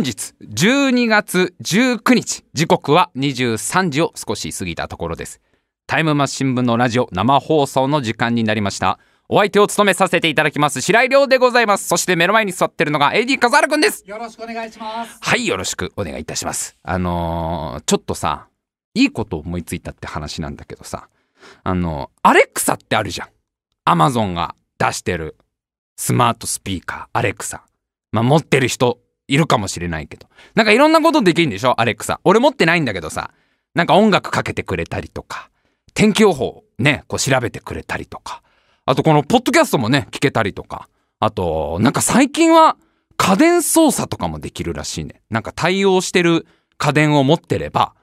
本日12月19日時刻は23時を少し過ぎたところです。タイムマシン部のラジオ生放送の時間になりました。お相手を務めさせていただきます白井亮でございます。そして目の前に座ってるのが AD 笠原くんです。よろしくお願いします。はいよろしくお願いいたします。あのーちょっとさいいこと思いついたって話なんだけどさ。あのアレクサってあるじゃん。アマゾンが出してるスマートスピーカーアレクサ。まあ持ってる人いるかもしれないけど。なんかいろんなことできるんでしょ？アレクサ俺持ってないんだけどさ。なんか音楽かけてくれたりとか。天気予報ねこう調べてくれたりとか。あとこのポッドキャストもね聞けたりとか。あとなんか最近は家電操作とかもできるらしいね。なんか対応してる家電を持ってれば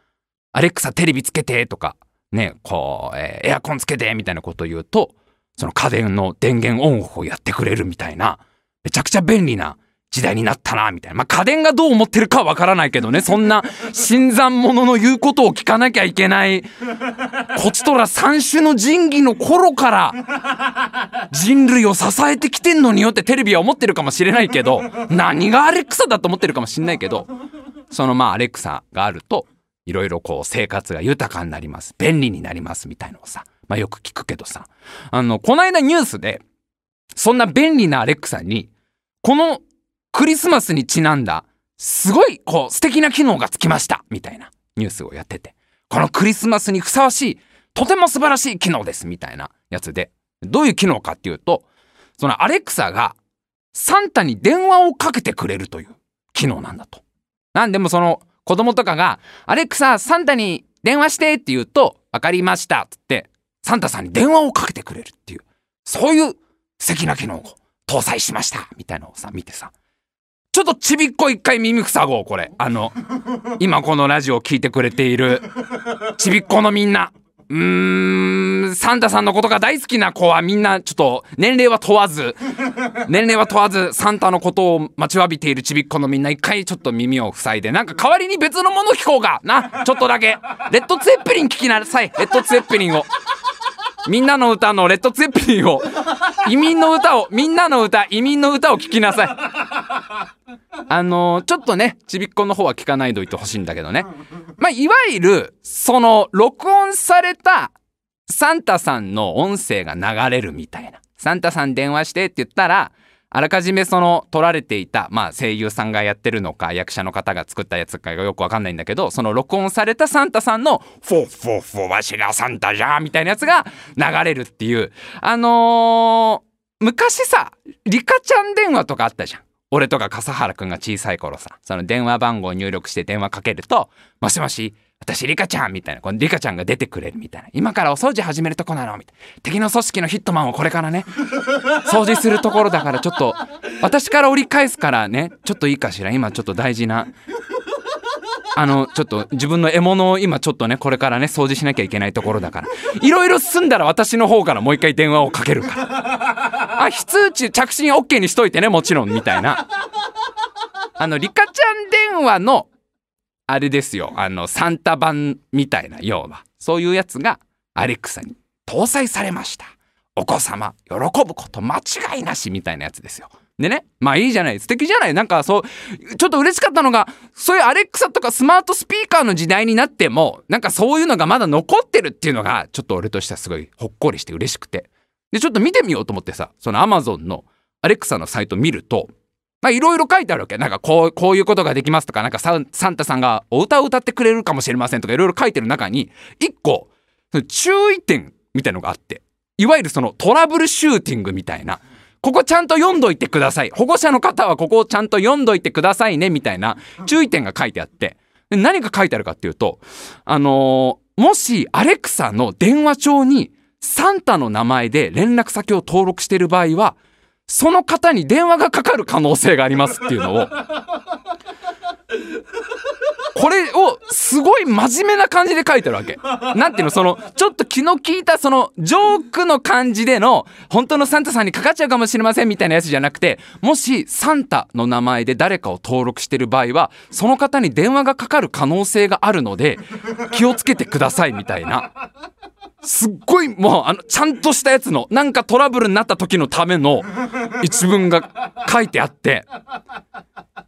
アレクサテレビつけてとか。ねこう、えーエアコンつけてみたいなこと言うとその家電の電源オンオフをやってくれるみたいなめちゃくちゃ便利な時代になったなみたいな。まあ家電がどう思ってるかわからないけどね。そんな新参者の言うことを聞かなきゃいけない。こちとら三種の神器の頃から人類を支えてきてんのによってテレビは思ってるかもしれないけど何がアレクサだと思ってるかもしれないけどそのまアレクサがあるといろいろこう生活が豊かになります。便利になりますみたいなのをさ、まあ、よく聞くけどさ。あのこの間ニュースでそんな便利なアレクサにこのクリスマスにちなんだすごいこう素敵な機能がつきましたみたいなニュースをやってて。このクリスマスにふさわしいとても素晴らしい機能ですみたいなやつで。どういう機能かっていうとそのアレクサがサンタに電話をかけてくれるという機能なんだと。なんでもその子供とかが「アレクササンタに電話して」って言うと「分かりました」っつってサンタさんに電話をかけてくれるっていうそういう素敵な機能を搭載しましたみたいなのをさ見てさ。ちょっとちびっこ一回耳塞ごうこれ。あの今このラジオを聞いてくれているちびっこのみんな。うーんサンタさんのことが大好きな子はみんなちょっと年齢は問わず年齢は問わずサンタのことを待ちわびているちびっこのみんな一回ちょっと耳を塞いでなんか代わりに別のもの聞こうか。なちょっとだけ。レッドツェッペリン聞きなさい。レッドツェッペリンを。みんなの歌のレッドツェッペリンを移民の歌をみんなの歌移民の歌を聴きなさい。あのーちょっとねちびっこの方は聞かないでおいてほしいんだけどね。まあいわゆるその録音されたサンタさんの音声が流れるみたいな。サンタさん電話してって言ったらあらかじめその撮られていた、まあ、声優さんがやってるのか役者の方が作ったやつかがよくわかんないんだけどその録音されたサンタさんの「フォッフォッフォわしがサンタじゃ」みたいなやつが流れるっていうあのー昔さリカちゃん電話とかあったじゃん。俺とか笠原くんが小さい頃さその電話番号を入力して電話かけると「もしもし私リカちゃん」みたいなこのリカちゃんが出てくれるみたいな「今からお掃除始めるとこなの」みたいな。敵の組織のヒットマンをこれからね 掃除するところだからちょっと私から折り返すからねちょっといいかしら？今ちょっと大事なあのちょっと自分の獲物を今ちょっとねこれからね掃除しなきゃいけないところだから。いろいろ済んだら私の方からもう一回電話をかけるから。あ非通知着信 OK にしといてねもちろんみたいな。あのリカちゃん電話のあれですよ。あのサンタ版みたいな要は。そういうやつがアレクサに搭載されました。お子様喜ぶこと間違いなしみたいなやつですよ。でねまあいいじゃない。素敵じゃない。なんかそうちょっと嬉しかったのがそういうアレクサとかスマートスピーカーの時代になってもなんかそういうのがまだ残ってるっていうのがちょっと俺としてはすごいほっこりして嬉しくて。でちょっと見てみようと思ってさそのアマゾンのアレクサのサイト見るとまあいろいろ書いてあるわけ。なんかこうこういうことができますとかなんかサンサンタさんがお歌を歌ってくれるかもしれませんとかいろいろ書いてる中に一個注意点みたいのがあっていわゆるそのトラブルシューティングみたいなここちゃんと読んどいてください。保護者の方はここをちゃんと読んどいてくださいねみたいな注意点が書いてあって。何が書いてあるかっていうとあのーもしアレクサの電話帳にサンタの名前で連絡先を登録している場合はその方に電話がかかる可能性がありますっていうのを。これをすごい真面目な感じで書いてるわけ。なんていうの？そのちょっと気の利いたそのジョークの感じでの本当のサンタさんにかかっちゃうかもしれませんみたいなやつじゃなくてもしサンタの名前で誰かを登録してる場合はその方に電話がかかる可能性があるので気をつけてくださいみたいな。すっごいもうあのちゃんとしたやつのなんかトラブルになった時のための一文が書いてあって。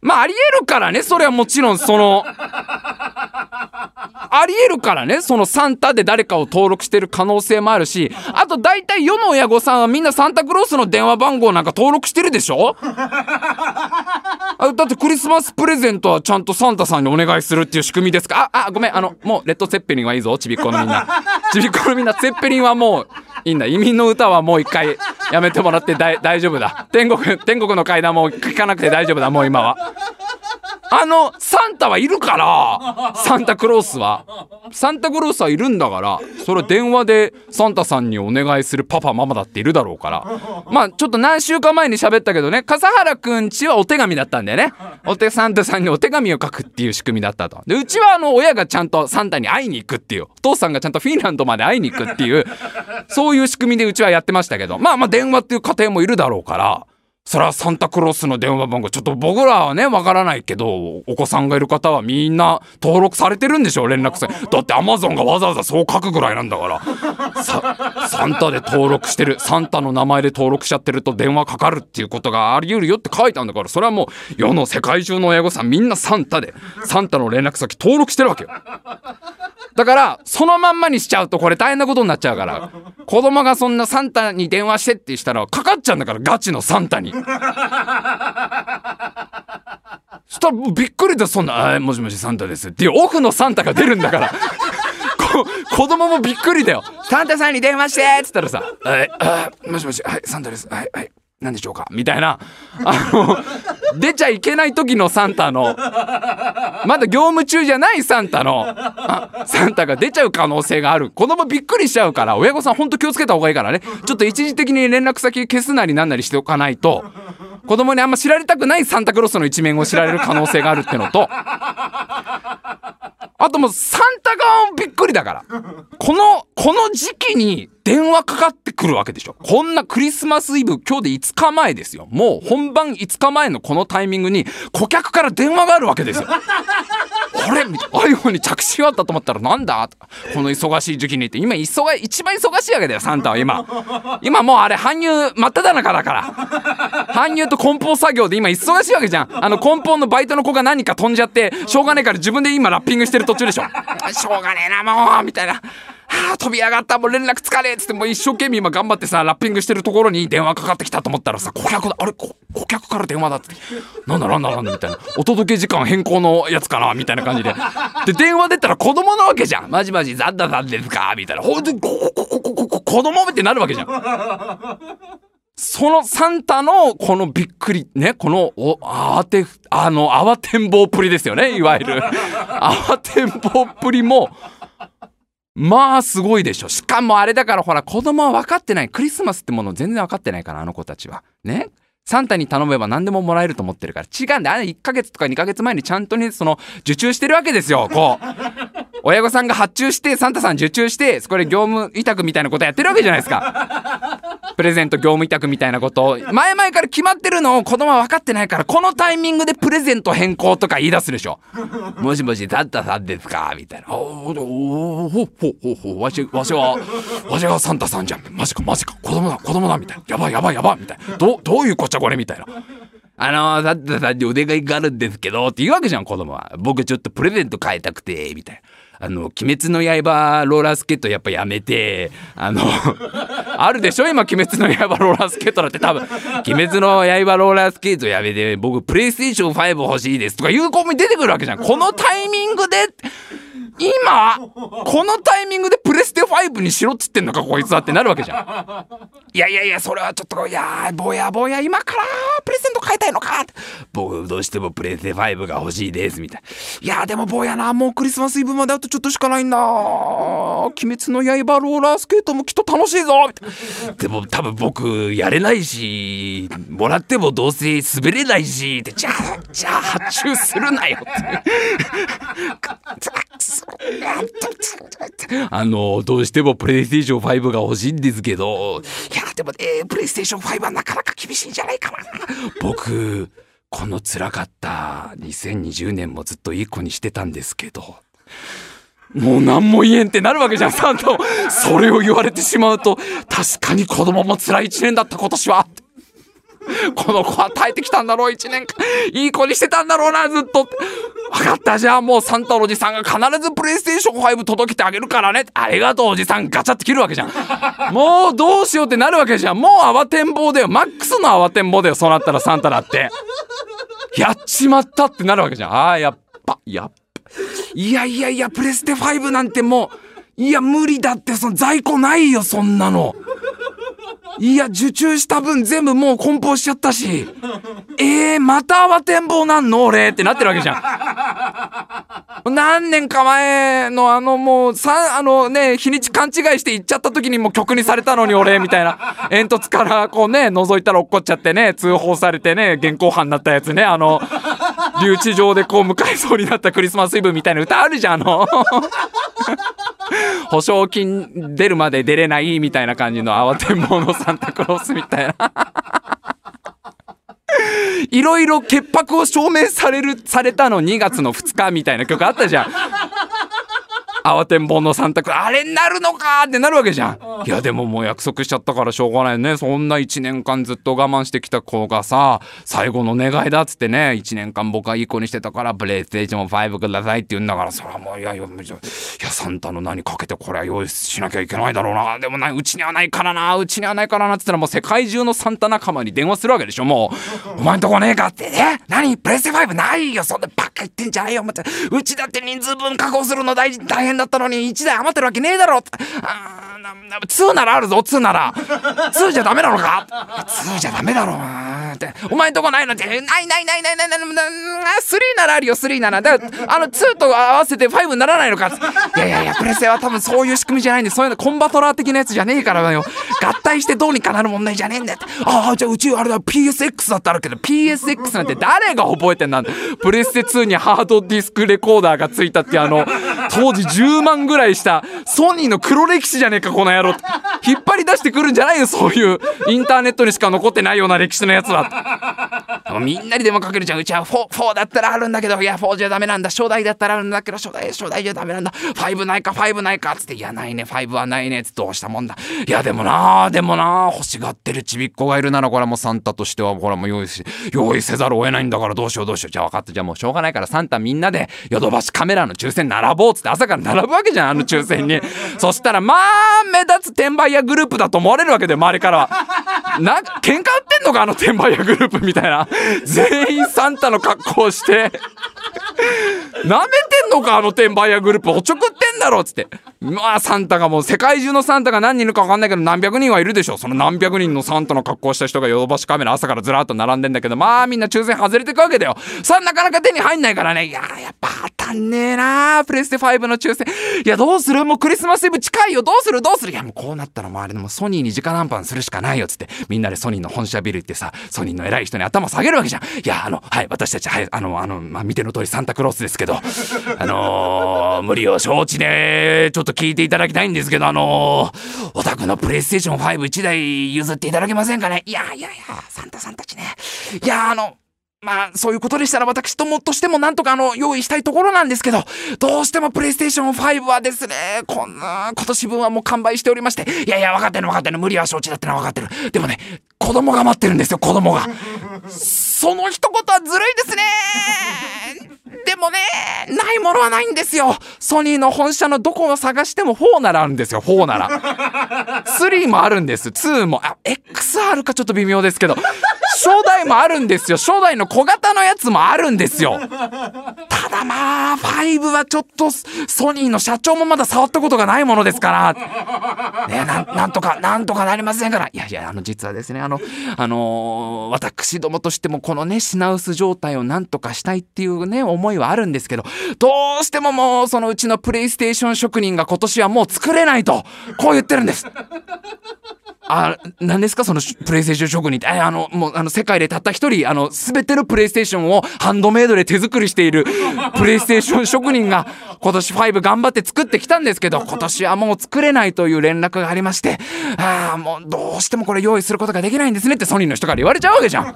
まあありえるからねそれはもちろんそのありえるからねそのサンタで誰かを登録してる可能性もあるしあと大体世の親御さんはみんなサンタクロースの電話番号なんか登録してるでしょ？あだってクリスマスプレゼントはちゃんとサンタさんにお願いするっていう仕組みですか？ああごめんあのもうレッド・セッペリンはいいぞちびっこのみんな。ちびっこのみんなセッペリンはもういいんだ。移民の歌はもう一回やめてもらって大丈夫だ。天国天国の階段も聞かなくて大丈夫だもう今はあのサンタはいるから サンタクロースは。サンタクロースはいるんだからそれ電話でサンタさんにお願いするパパママだっているだろうから。まあちょっと何週間前に喋ったけどね笠原くんちはお手紙だったんだよね。お手サンタさんにお手紙を書くっていう仕組みだったと。でうちはあの親がちゃんとサンタに会いに行くっていう。お父さんがちゃんとフィンランドまで会いに行くっていうそういう仕組みでうちはやってましたけど。まあまあ電話っていう家庭もいるだろうからそれはサンタクロースの電話番号ちょっと僕らはねわからないけどお子さんがいる方はみんな登録されてるんでしょ連絡先だってアマゾンがわざわざそう書くぐらいなんだから。さサンタで登録してるサンタの名前で登録しちゃってると電話かかるっていうことがあり得るよって書いたんだからそれはもう世の世界中の親御さんみんなサンタでサンタの連絡先登録してるわけよだからそのまんまにしちゃうとこれ大変なことになっちゃうから 子供がそんなサンタに電話してってしたらかかっちゃうんだからガチのサンタに。そしたらびっくりでそんな「あもしもしサンタです」っていうオフのサンタが出るんだから。子供もびっくりだよ「サンタさんに電話して」っつったらさ「はいあもしもしはいサンタです。はいはい何でしょうか?」みたいな。あの出ちゃいけない時のサンタの。まだ業務中じゃないサンタの。サンタが出ちゃう可能性がある。子供びっくりしちゃうから。親御さんほんと気をつけた方がいいからね。ちょっと一時的に連絡先消すなりなんなりしておかないと。子供にあんま知られたくないサンタクロスの一面を知られる可能性があるってのと。あともうサンタ側もびっくりだから。このこの時期に電話かかってくるわけでしょ。こんなクリスマスイブ今日で5日前ですよ。もう本番5日前のこのタイミングに顧客から電話があるわけですよ。あれ iPhone に着信があったと思ったらなんだ？この忙しい時期にって。今忙一番忙しいわけだよサンタは今。今もうあれ搬入真っ只中だから。搬入と梱包作業で今忙しいわけじゃん。あの梱包のバイトの子が何か飛んじゃってしょうがねえから自分で今ラッピングしてる途中でしょ。しょうがねえなもうみたいな。はあ、飛び上がった、もう連絡つかねえっつって、もう一生懸命今頑張ってさ、ラッピングしてるところに電話かかってきたと思ったらさ、顧客だ、あれ、顧客から電話だって。なんだなんだなんだみたいな。お届け時間変更のやつかなみたいな感じで。で、電話出たら子供なわけじゃん。マジマジ、ザンダさんですかみたいな。ほんとに、こ、こ、こ、こ、こ、子供ってなるわけじゃん。そのサンタのこのびっくりね、このお慌て、あの、慌てんぼうっぷりですよね、いわゆる。慌てんぼうっぷりも、まあすごいでしょ。しかもあれだからほら子供は分かってない。クリスマスってもの全然分かってないからあの子たちは。ねサンタに頼めば何でももらえると思ってるから。違うんだあれ1ヶ月とか2ヶ月前にちゃんとねその受注してるわけですよこう。親御さんが発注してサンタさん受注してこれ業務委託みたいなことやってるわけじゃないですか。プレゼント業務委託みたいなこと。前々から決まってるのを子供は分かってないからこのタイミングでプレゼント変更とか言い出すでしょ。もしもしサンタさんですか？みたいな。おおほほほほわしわしはわしはサンタさんじゃん。マジかマジか。子供だ子供だ。みたいな。やばいやばいやばい。みたいな。どどういうこっちゃこれみたいなあの、サンタさんにお願いがあるんですけど、って言うわけじゃん、子供は。僕ちょっとプレゼント変えたくて、みたいな。あの、鬼滅の刃ローラースケートやっぱやめて、あの、あるでしょ？今、鬼滅の刃ローラースケートだって多分、鬼滅の刃ローラースケートやめて、僕、プレイステーション5欲しいですとかいう子も出てくるわけじゃん。このタイミングで、今このタイミングでプレステ5にしろっつってんのかこいつはってなるわけじゃん。いやいやいやそれはちょっといやぼやぼや今からプレゼント変えたいのか僕どうしてもプレステ5が欲しいですみたい。いやでもぼやなもうクリスマスイブまであとちょっとしかないんだ。鬼滅の刃ローラースケートもきっと楽しいぞでも多分僕やれないしもらってもどうせ滑れないしってじゃあじゃあ発注するなよってあの、どうしてもプレイステーション5が欲しいんですけど、いや、でもね、プレイステーション5はなかなか厳しいんじゃないかな。僕、この辛かった2020年もずっといい子にしてたんですけど、もう何も言えんってなるわけじゃん、サンタも。それを言われてしまうと、確かに子供も辛い一年だった今年は。この子は耐えてきたんだろう、一年間。いい子にしてたんだろうな、ずっと。分かった、じゃあもうサンタのおじさんが必ずプレイステーション5届けてあげるからね。ありがとう、おじさん。ガチャって切るわけじゃん。もうどうしようってなるわけじゃん。もう慌てんぼうだよ。マックスの慌てんぼうだよ、そうなったらサンタだって。やっちまったってなるわけじゃん。ああ、やっぱ、やっぱ。いやいやいや、プレステ5なんてもう、いや、無理だって、その在庫ないよ、そんなの。いや、受注した分全部もう梱包しちゃったし。えー、また慌てんぼうなんの俺ってなってるわけじゃん。何年か前のあのもう、さ、あのね、日にち勘違いして行っちゃった時にもう曲にされたのに俺、みたいな。煙突からこうね、覗いたら落っこっちゃってね、通報されてね、現行犯になったやつね、あの、留置場でこう迎えそうになったクリスマスイブみたいな歌あるじゃん、あの。保証金出るまで出れないみたいな感じの慌てんぼのサンタクロースみたいな。いろいろ潔白を証明される、されたの2月の2日みたいな曲あったじゃん。慌てんぼうの三択あれになるのかってなるわけじゃん。いやでももう約束しちゃったからしょうがないね。そんな1年間ずっと我慢してきた子がさ、最後の願いだっつってね、1年間僕はいい子にしてたから、プレイステーション5くださいって言うんだから、それはもういやいや、い。やサンタの何かけてこれは用意しなきゃいけないだろうな。でもな、うちにはないからな、うちにはないからなっつったらもう世界中のサンタ仲間に電話するわけでしょ、もう。お前んとこねえかって、え？何？プレステ5ないよ、そんなばっか言ってんじゃないよ、うちだって人数分確保するの大大変だったのに1台余ってるわけねえだろ。あ2ならあるぞ2なら。2じゃダメなのか。2じゃダメだろって。お前んとこないの？って。ないないないないないないない3ならあるよ3なら。だあの2と合わせて5にならないのか。いやいやいやプレステは多分そういう仕組みじゃないんでそういうのコンバトラー的なやつじゃねえからよ。合体してどうにかなる問題じゃねえんだって。ああじゃあうちあれだ PSX だってあるけど PSX なんて誰が覚えてんなんプレステ2にハードディスクレコーダーがついたってあの当時10万ぐらいしたソニーの黒歴史じゃねえかこの野郎。引っ張り出してくるんじゃないよそういう。インターネットにしか残ってないような歴史のやつは。みんなに電話かけるじゃん。うちは 4, 4だったらあるんだけどいや4じゃダメなんだ。初代だったらあるんだけど初代初代じゃダメなんだ。5ないか5ないかっつって。いやないね5はないねっつって。どうしたもんだ。いやでもなでもな欲しがってるちびっ子がいるならこれはもうサンタとしてはこれはもう用意し用意せざるを得ないんだからどうしようどうしよう。じゃあ分かった。じゃあもうしょうがないからサンタみんなでヨドバシカメラの抽選並ぼうっつって朝から並ぶわけじゃんあの抽選に。そしたらまあ目立つ転売屋グループだと思われるわけで周りからは。なんか喧嘩売ってんのかあの転売屋グループみたいな。全員サンタの格好をして。なめてんのかあの転売屋グループ。おちょくってんだろっつって。まあサンタがもう世界中のサンタが何人いるか分かんないけど何百人はいるでしょ。その何百人のサンタの格好した人がヨドバシカメラ朝からずらっと並んでんだけどまあみんな抽選外れてくわけだよ。さあなかなか手に入んないからね。いややっぱ当たんねえなプレステ5の抽選。いやどうする？もうクリスマスイブ近いよ。どうする？どうする？いやもうこうなったら周りでもソニーに直談判するしかないよ。っつって。みんなでソニーの本社ビル行ってさソニーの偉い人に頭下げるわけじゃん。いやあのはい私たちはいあのあのまあ見ての通りサンタクロースですけどあのー、無理を承知でちょっと聞いていただきたいんですけどあのー、お宅のプレイステーション51台譲っていただけませんかね。いやいやいやサンタさんたちね。いやあのまあ、そういうことでしたら私ともとしてもなんとかあの、用意したいところなんですけど、どうしてもプレイステーション5はですね、こんな、今年分はもう完売しておりまして、いやいや、分かってる分かってる、無理は承知だってのは分かってる。でもね、子供が待ってるんですよ、子供が。その一言はずるいですねでもね、ないものはないんですよ。ソニーの本社のどこを探しても4ならあるんですよ、4なら。3もあるんです。2も、あ、XR かちょっと微妙ですけど。初代もあるんですよ。初代の小型のやつもあるんですよ。ただまあ、5はちょっとソニーの社長もまだ触ったことがないものですから。ねなん、とか、なんとかなりませんから。いやいや、あの、実はですね、あの、あのー、私どもとしてもこのね、品薄状態をなんとかしたいっていうね、思いはあるんですけど、どうしてももう、そのうちのプレイステーション職人が今年はもう作れないと、こう言ってるんです。あ、何ですか？そのプレイステーション職人って。あの、もう、あの、世界でたった一人、あの、すべてのプレイステーションをハンドメイドで手作りしているプレイステーション職人が今年5頑張って作ってきたんですけど、今年はもう作れないという連絡がありまして、ああ、もうどうしてもこれ用意することができないんですねってソニーの人から言われちゃうわけじゃん。い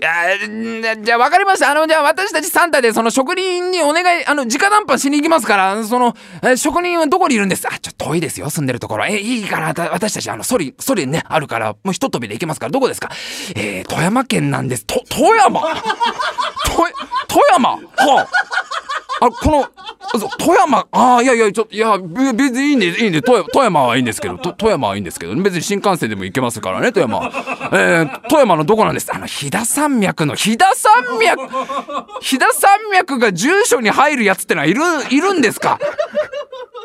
や、じゃあ分かりました。あの、じゃあ私たちサンタでその職人にお願い、あの、直談判しに行きますから、その、職人はどこにいるんです？あ、ちょっと遠いですよ、住んでるところ。え、いいから、私たち、あの、ソリ、ソリね、あるから、もう一飛びで行けますから、どこですか？えー、富山県なんです。と、富山！富山！はあ、あ、この、富山、ああ、いやいや、ちょっと、いや、別にいいんで、いいんで、富山はいいんですけど、富山はいいんですけど、別に新幹線でも行けますからね、富山。えー、富山のどこなんです？あの、飛騨山脈の、飛騨山脈、飛騨山脈が住所に入るやつってのはいる、いるんですか？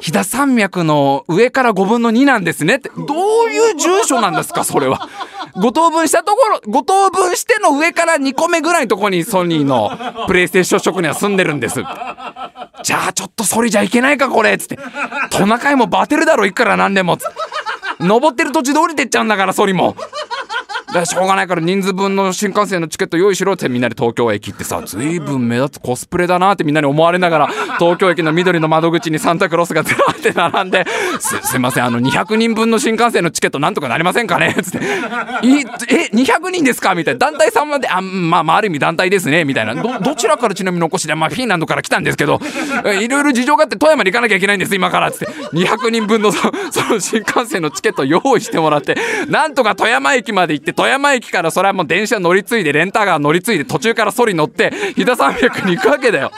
飛騨山脈の上から5分の2なんですねって、どういう住所なんですか、それは？5等分したところ、5等分しての上から2個目ぐらいのとこにソニーのプレイステーション職には住んでるんです。じゃあちょっとそれじゃいけないかこれっつって。トナカイもバテるだろ、行くから何でも。登ってる途中で降りてっちゃうんだから、ソリも。だしょうがないから人数分の新幹線のチケット用意しろってみんなで東京駅ってさ随分目立つコスプレだなってみんなに思われながら東京駅の緑の窓口にサンタクロースがずらって並んですすいませんあの200人分の新幹線のチケットなんとかなりませんかね？つって。いえ200人ですか？みたいな。団体さんまであまあまあある意味団体ですねみたいな。どどちらからちなみにお越しでまあフィンランドから来たんですけどいろいろ事情があって富山に行かなきゃいけないんです今から。つって。200人分のその新幹線のチケット用意してもらってなんとか富山駅まで行って富山駅からそれはもう電車乗り継いでレンタカー乗り継いで途中からソリ乗って飛騨山脈に行くわけだよ。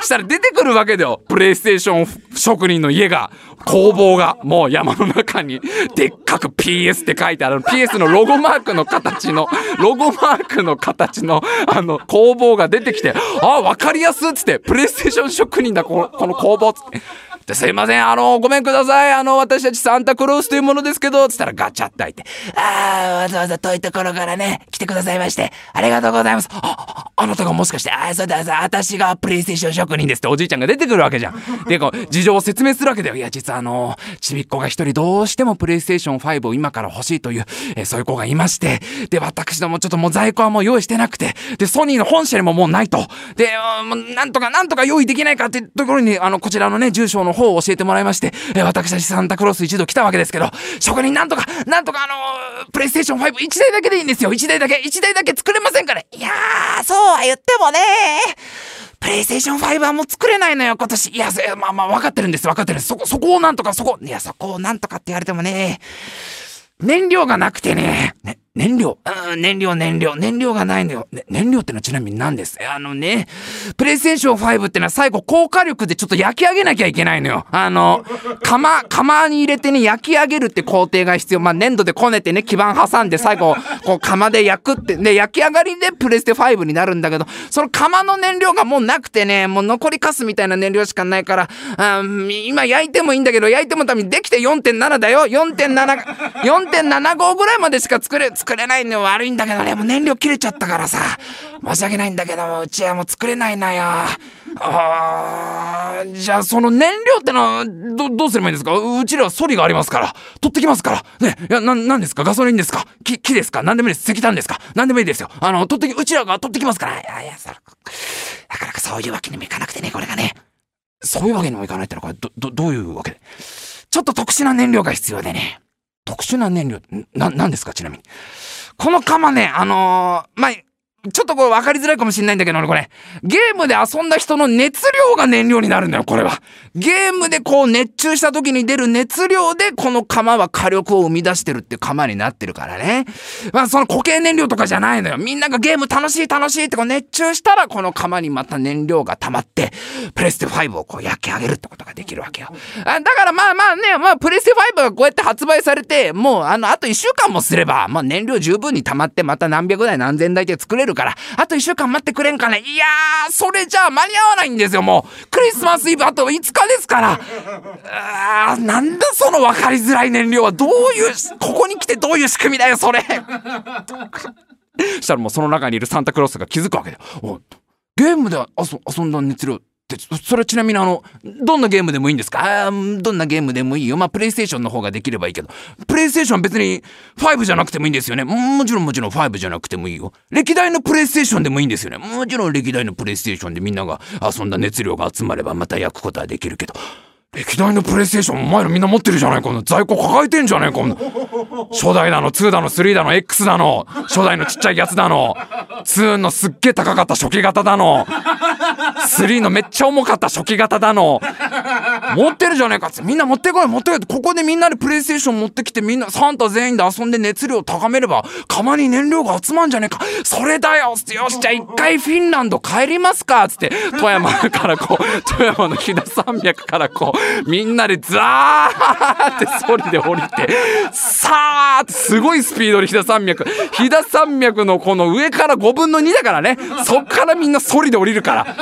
したら出てくるわけだよ。プレイステーション職人の家が工房がもう山の中に。でっかく PS って書いてある。PS のロゴマークの形のロゴマークの形のあの工房が出てきてあ分かりやすっつってプレイステーション職人だこのこの工房っつって。すいません、あの、ごめんください。あの、私たちサンタクロースというものですけど、つったらガチャって開いて、ああ、わざわざ遠いところからね、来てくださいまして、ありがとうございます。あ、あなたがもしかして、ああ、そうだ、私がプレイステーション職人ですっておじいちゃんが出てくるわけじゃん。で、こう、事情を説明するわけだよ。いや、実はあの、ちびっ子が一人どうしてもプレイステーション5を今から欲しいという、えー、そういう子がいまして、で、私どもちょっともう在庫はもう用意してなくて、で、ソニーの本社にももうないと。で、もうなんとかなんとか用意できないかっていうところに、あの、こちらのね、住所の方を教えてもらいまして、え私たちサンタクロース一度来たわけですけど、職人なんとか、なんとかあのー、プレイステーション5、1台だけでいいんですよ。1台だけ、1台だけ作れませんかね。いやー、そうは言ってもねプレイステーション5はもう作れないのよ、今年。いや、まあまあ、分かってるんです、分かってるんです。そこ、そこをなんとか、そこ、いや、そこをなんとかって言われてもね、燃料がなくてね、ね、燃料うん、燃料、燃料、燃料がないのよ。ね、燃料ってのはちなみに何です？あのね、プレイステーション5ってのは最後高火力でちょっと焼き上げなきゃいけないのよ。あの、釜、釜に入れてね、焼き上げるって工程が必要。まあ、粘土でこねてね、基板挟んで最後、こう釜で焼くって、で、焼き上がりでプレステ5になるんだけど、その釜の燃料がもうなくてね、もう残りカスみたいな燃料しかないから、あ今焼いてもいいんだけど、焼いてもためにできて4.7だよ。4.7、4.75ぐらいまでしか作れ、作れないの悪いんだけどね、もう燃料切れちゃったからさ。申し訳ないんだけども、うちはもう作れないなよ。ああじゃあその燃料ってのは、ど、どうすればいいんですか？うちらはソリがありますから。取ってきますから。ね、いや、な、なんですか？ガソリンですか？木、木ですか？何でもいいです。石炭ですか？何でもいいですよ。あの、取ってき、うちらが取ってきますから。いやいや、そなかなかそういうわけにもいかなくてね、これがね。そういうわけにもいかないってのは、これ、ど、ど、どういうわけで？ちょっと特殊な燃料が必要でね。特殊な燃料、な、なんですかちなみに。この釜ね、あのー、まあ、ちょっとこれ分かりづらいかもしれないんだけど、これ。ゲームで遊んだ人の熱量が燃料になるんだよ、これは。ゲームでこう熱中した時に出る熱量で、この釜は火力を生み出してるって釜になってるからね。まあ、その固形燃料とかじゃないのよ。みんながゲーム楽しい楽しいってこう熱中したら、この釜にまた燃料が溜まって、プレステ5をこう焼き上げるってことができるわけよ。あだからまあまあね、まあ、プレステ5がこうやって発売されて、もうあの、あと1週間もすれば、まあ燃料十分に溜まって、また何百台何千台で作れるるから、あと1週間待ってくれんかね。いやー、それじゃあ間に合わないんですよ、もう。クリスマスイブあと5日ですから。あー、なんだその分かりづらい燃料は。どういう、ここに来てどういう仕組みだよ、それ。したらもうその中にいるサンタクロースが気づくわけだよ。おゲームで遊んだ熱量って、それちなみにあの、どんなゲームでもいいんですか？どんなゲームでもいいよ。まあ、プレイステーションの方ができればいいけど、プレイステーションは別に5じゃなくてもいいんですよね。もちろんもちろん5じゃなくてもいいよ。歴代のプレイステーションでもいいんですよね。もちろん歴代のプレイステーションでみんなが遊んだ熱量が集まればまた焼くことはできるけど、歴代のプレイステーションお前らみんな持ってるじゃない？この在庫抱えてんじゃないこの初代だの2だの3だの X だの初代のちっちゃいやつだの。2のすっげえ高かった初期型だの。3のめっちゃ重かった初期型だの。持ってるじゃねえかっつって。みんな持ってこい持ってこいここでみんなでプレイステーション持ってきてみんなサンタ全員で遊んで熱量高めれば釜に燃料が集まんじゃねえか。それだよっつって。よしじゃあ一回フィンランド帰りますかっつって。富山からこう富山の飛騨山脈からこうみんなでザーってソリで降りてさーってすごいスピードで飛騨山脈。飛騨山脈のこの上から5分の2だからね。そっからみんなソリで降りるから。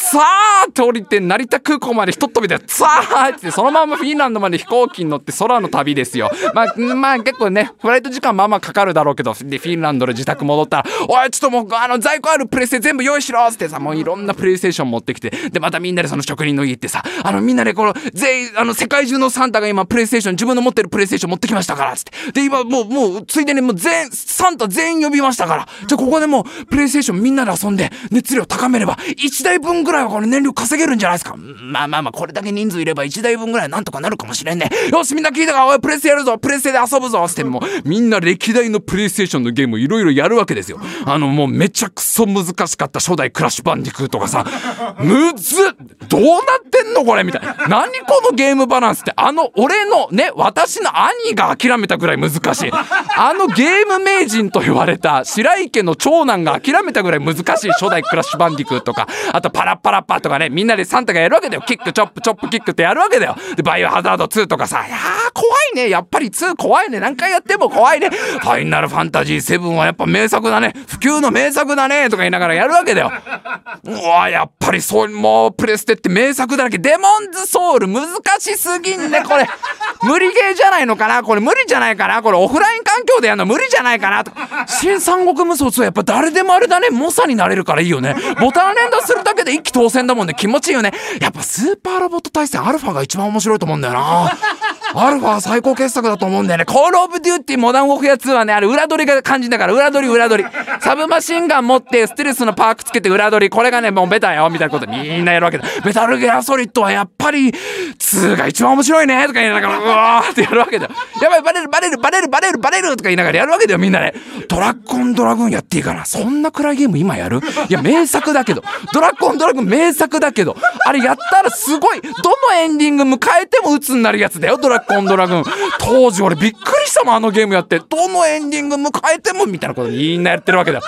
さーって降りて成田空港までひとっ飛びでさーってそのままフィンランドまで飛行機に乗って空の旅ですよ。まあまあ結構ねフライト時間まあまあかかるだろうけどでフィンランドで自宅戻ったら「おいちょっともうあの在庫あるプレステ全部用意しろ」ってさもういろんなプレイステーション持ってきてでまたみんなでその職人の家ってさあのみんなでこの全員あの世界中のサンタが今プレイステーション自分の持ってるプレイステーション持ってきましたからって。で今もうもうついでにもう全サンタ全員呼びましたから。じゃここでもうプレイステーションみんなで遊んで熱量高めれば1台分ぐらいはこの燃料稼げるんじゃないですか？まあまあまあこれだけ人数いれば1台分ぐらいなんとかなるかもしれんね。よしみんな聞いたか？おいプレスやるぞプレステで遊ぶぞっつっても。うみんな歴代のプレイステーションのゲームいろいろやるわけですよ。あのもうめちゃくそ難しかった初代クラッシュバンディクーとかさ。むずどうなってんのこれみたいな。何このゲームバランスって。あの俺のね私の兄が諦めたぐらい難しい。あのゲーム名人と言われた白井家の長男が諦めたぐらい難しい初代クラッシュバンディクーとか。あとパラッパラッパとかねみんなでサンタがやるわけだよ。キックチョップチョップキックってやるわけだよ。でバイオハザード2とかさいやー怖いね。やっぱり2怖いね。何回やっても怖いね。ファイナルファンタジー7はやっぱ名作だね。普及の名作だねとか言いながらやるわけだよ。うわやっぱりそうもうプレステって名作だらけ。デモンズソウル難しすぎんねこれ。無理ゲーじゃないのかな？これ無理じゃないかなこれオフライン環境でやるの無理じゃないかな？と。新三国無双2やっぱ誰でもあれだね。猛者になれるからいいよね。ボタン連打するだけで一気当選だもんね。気持ちいいよね。やっぱスーパーロボット大戦アルファが一番面白いと思うんだよな。アルファ最高傑作だと思うんだよね。 Call of Duty Modern Warfare 2はね、あれ裏取りが肝心だから、裏取り裏取り。サブマシンガン持って、ステルスのパークつけて裏取り。これがね、もうベタよ、みたいなことみんなやるわけだ。 Metal Gear Solid はやっぱり、2が一番面白いね、とか言いながら、うわーってやるわけだよ。やばい、バレる、バレる、バレる、バレる、バレる、とか言いながらやるわけだよ、みんなで。ドラッグオンドラグーンやっていいかな。そんな暗いゲーム今やる？いや、名作だけど。ドラッゴンドラグーン名作だけど。あれやったらすごい、どのエンディング迎えても鬱になるやつだよ、ドラッゴンドラグーン。当時俺びっくりしたもん、あのゲームやって。どのエンディング迎えても、みたいなことみんなやってるわけだ。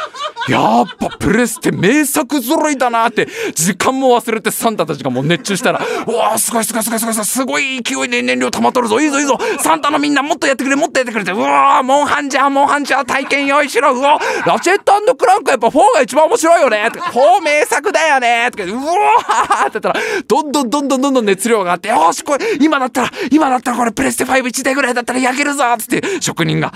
やっぱプレステ名作揃いだなって、時間も忘れてサンタたちがもう熱中したら、うわーすごいすごいすごいすごいすごい。勢いで燃料溜まっとるぞ、いいぞいいぞ、サンタのみんなもっとやってくれ、もっとやってくれって、うわーモンハンジャー、モンハンジャー体験用意しろ、うわラチェットクランクやっぱ4が一番面白いよね、とか4名作だよね、とか、うわーって言ったら、どんどんどんどんどんどん熱量があって、よし、これ、今だったら、今だったらこれプレステ5 1台ぐらいだったら焼けるぞつって、職人が、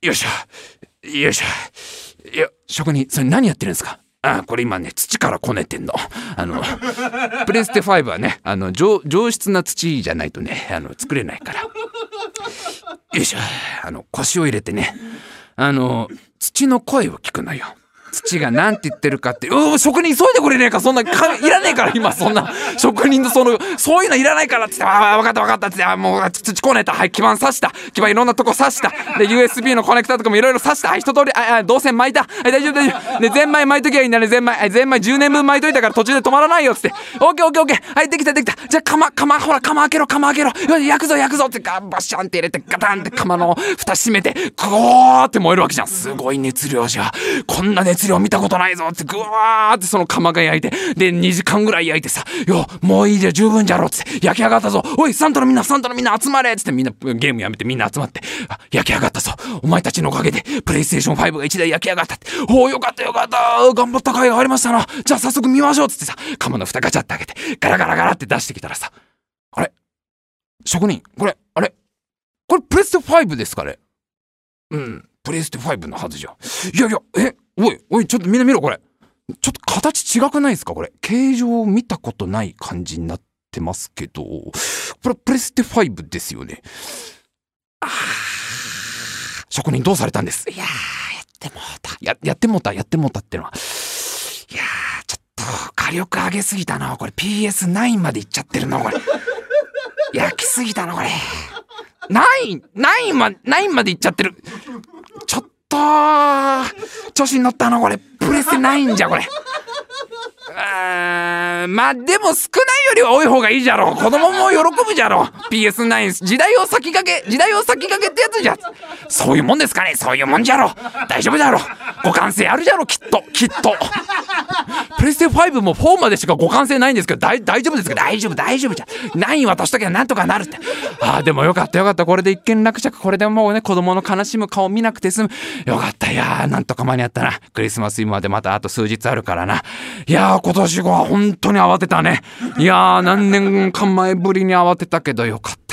よいしょ、よいしょ。いや、職人、それ何やってるんですか？あこれ今ね、土からこねてんの。あの、プレステ5はね、あの、上上質な土じゃないとね、あの、作れないから。よいしょ。あの、腰を入れてね、あの、土の声を聞くのよ。土が何て言ってるかって、う職人急いでくれねえか、そんな、かいらねえから、今、そんな、職人のその、そういうのいらないからって言って、ああ、分かった分かったって言って、あもう、土こねた、はい、基板刺した、基板いろんなとこ刺した、で、USB のコネクタとかもいろいろ刺した、はい、一通り、あ、あ、導線巻いた、はい、大丈夫大丈夫、で、ゼンマイ巻いときゃいいんだね、ゼンマイ、はい、ゼンマイ10年分巻いといたから途中で止まらないよ、っつって、オッケーオッケーオッケー、はい、できたできた、じゃあ、釜、釜、ほら、釜開けろ、釜開けろ、よし、焼くぞ焼くぞって、ガバシャンって入れて、ガタンって釜の蓋閉めて、ゴーって燃えるわけじゃん。すごい熱量じゃ。こんな熱量見たことないぞってぐわーってその釜が焼いてで2時間ぐらい焼いてさ「よもういいじゃ十分じゃろ」っつって焼き上がったぞ。おいサンタのみんなサンタのみんな集まれっつってみんなゲームやめてみんな集まって焼き上がったぞ。お前たちのおかげでプレイステーション5が1台焼き上がったって。おおよかったよかった。頑張った甲斐がありましたな。じゃあ早速見ましょうっつってさ釜の蓋ガチャって開けてガラガラガラって出してきたらさあれ？職人これあれ？これプレステ5ですかねうん。プレイステ5のはずじゃ。いやいや、え、おい、おい、ちょっとみんな見ろ、これ。ちょっと形違くないですかこれ。形状見たことない感じになってますけど、これプレステ5ですよね。あー職人どうされたんです？いやー、やってもうた。や、やってもうた、やってもうたってのは。いやー、ちょっと火力上げすぎたな。これ PS9 までいっちゃってるな、これ。焼きすぎたな、これ。9、9ま、9までいっちゃってる。ちょっと、調子に乗ったの、これ。プレスないんじゃ、これ。あ まあでも少ないよりは多い方がいいじゃろ子供も喜ぶじゃろ PS9 時代を先駆け時代を先駆けってやつじゃそういうもんですかね。そういうもんじゃろ大丈夫だろ互換性あるじゃろきっと。きっと。プレステ5も4までしか互換性ないんですけど大丈夫ですか？大丈夫。大丈夫じゃ9渡しときゃなんとかなるって。ああでもよかった。よかった。これで一件落着。これでもうね子供の悲しむ顔見なくて済む。よかった。いやーなんとか間に合ったな。クリスマスイブまでまたあと数日あるからな。いやー今年は本当に慌てたね。いやー何年間前ぶりに慌てたけどよかった。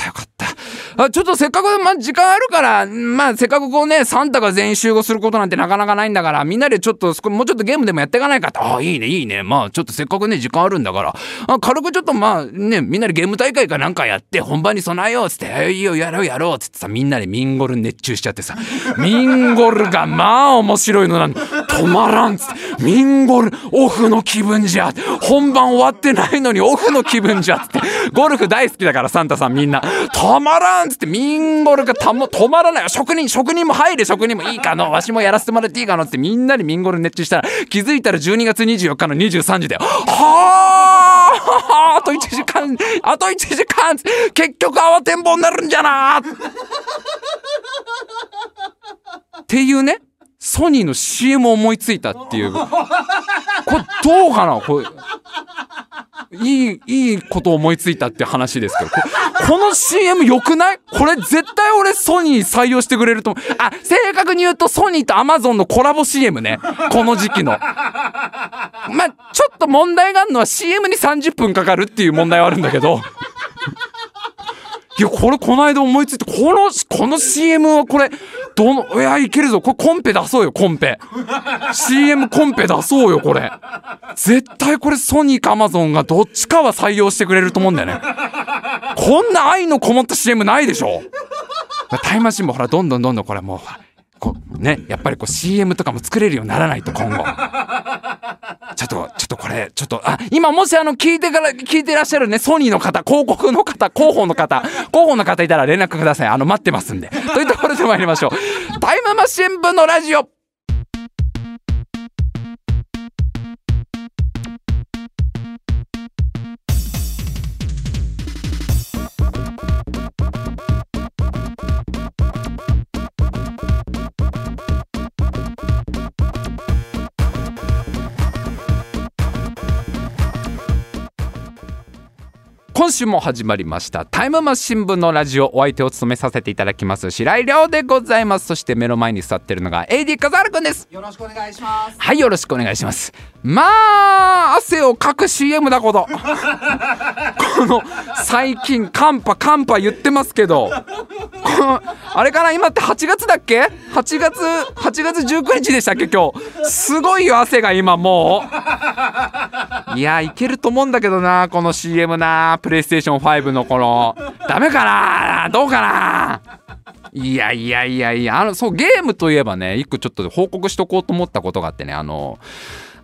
あちょっとせっかく、まあ、時間あるから、まあ、せっかくこうね、サンタが全員集合することなんてなかなかないんだから、みんなでちょっと、もうちょっとゲームでもやっていかないかって。ああ、いいね、いいね。まあ、ちょっとせっかくね、時間あるんだから、あ軽くちょっとまあ、ね、みんなでゲーム大会かなんかやって、本番に備えようっつって、えいいよ、やろうやろうつってさ、みんなでミンゴル熱中しちゃってさ、ミンゴルがまあ面白いのなん止まらんっつって、ミンゴルオフの気分じゃ本番終わってないのにオフの気分じゃっつって、ゴルフ大好きだから、サンタさんみんな。止まらんつって、ミンゴルがたも止まらない。職人、職人も入れ、職人もいいかの。わしもやらせてもらっていいかのって、みんなでミンゴル熱中したら、気づいたら12月24日の23時だよ。はああと1時間、あと1時間結局慌てんぼうになるんじゃなっていうね、ソニーの CM を思いついたっていう。これどうかな？これ。いい、いいこと思いついたって話ですけど。ここの CM 良くない？これ絶対俺ソニー採用してくれると思う。あ、正確に言うとソニーとアマゾンのコラボ CM ね。この時期の。まあ、ちょっと問題があるのは CM に30分かかるっていう問題はあるんだけど。いや、これこの間思いついて、この、この CM はこれ、どの、いや、いけるぞ。これコンペ出そうよ、コンペ。CM コンペ出そうよ、これ。絶対これソニーかアマゾンがどっちかは採用してくれると思うんだよね。こんな愛のこもった CM ないでしょタイムマシンもほら、どんどんどんどんこれもう、こうね、やっぱりこう CM とかも作れるようにならないと今後。ちょっと、ちょっとこれ、ちょっと、あ、今もしあの、聞いてから、聞いてらっしゃるね、ソニーの方、広告の方、広報の方、広報の方いたら連絡ください。あの、待ってますんで。というところで参りましょう。タイムマシン部のラジオ今週も始まりました。タイムマシン部のラジオ。お相手を務めさせていただきます白井亮でございます。そして目の前に座ってるのが AD 笠原くんです。よろしくお願いします。はいよろしくお願いします。まあ汗をかく CM だこと。この最近カンパカンパ言ってますけど。あれかな今って8月だっけ？8月8月19日でしたっけ今日。すごいよ汗が今もういやいけると思うんだけどなこの CM なプレイステーション5のこのダメかな？どうかな？いやいやいやいやあのそうゲームといえばね一個ちょっと報告しとこうと思ったことがあってねあの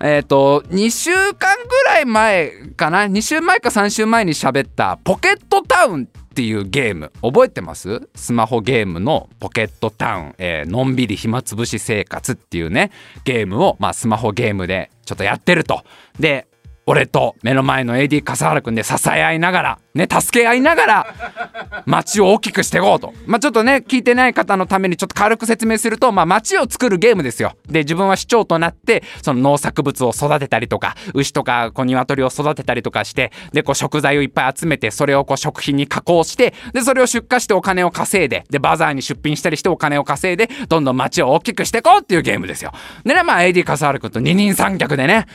えっ、と2週間ぐらい前かな？2週前か3週前に喋ったポケットタウンっていうゲーム覚えてます？スマホゲームのポケットタウン、えーのんびり暇つぶし生活っていうねゲームを、まあ、スマホゲームでちょっとやってると。で俺と目の前の AD 笠原くんで支え合いながらね助け合いながら街を大きくしていこうと。まあちょっとね聞いてない方のためにちょっと軽く説明するとまあ街を作るゲームですよ。で自分は市長となってその農作物を育てたりとか牛とかこう鶏を育てたりとかしてでこう食材をいっぱい集めてそれをこう食品に加工してでそれを出荷してお金を稼いででバザーに出品したりしてお金を稼いでどんどん街を大きくしていこうっていうゲームですよ。でねまあ AD 笠原くんと二人三脚でね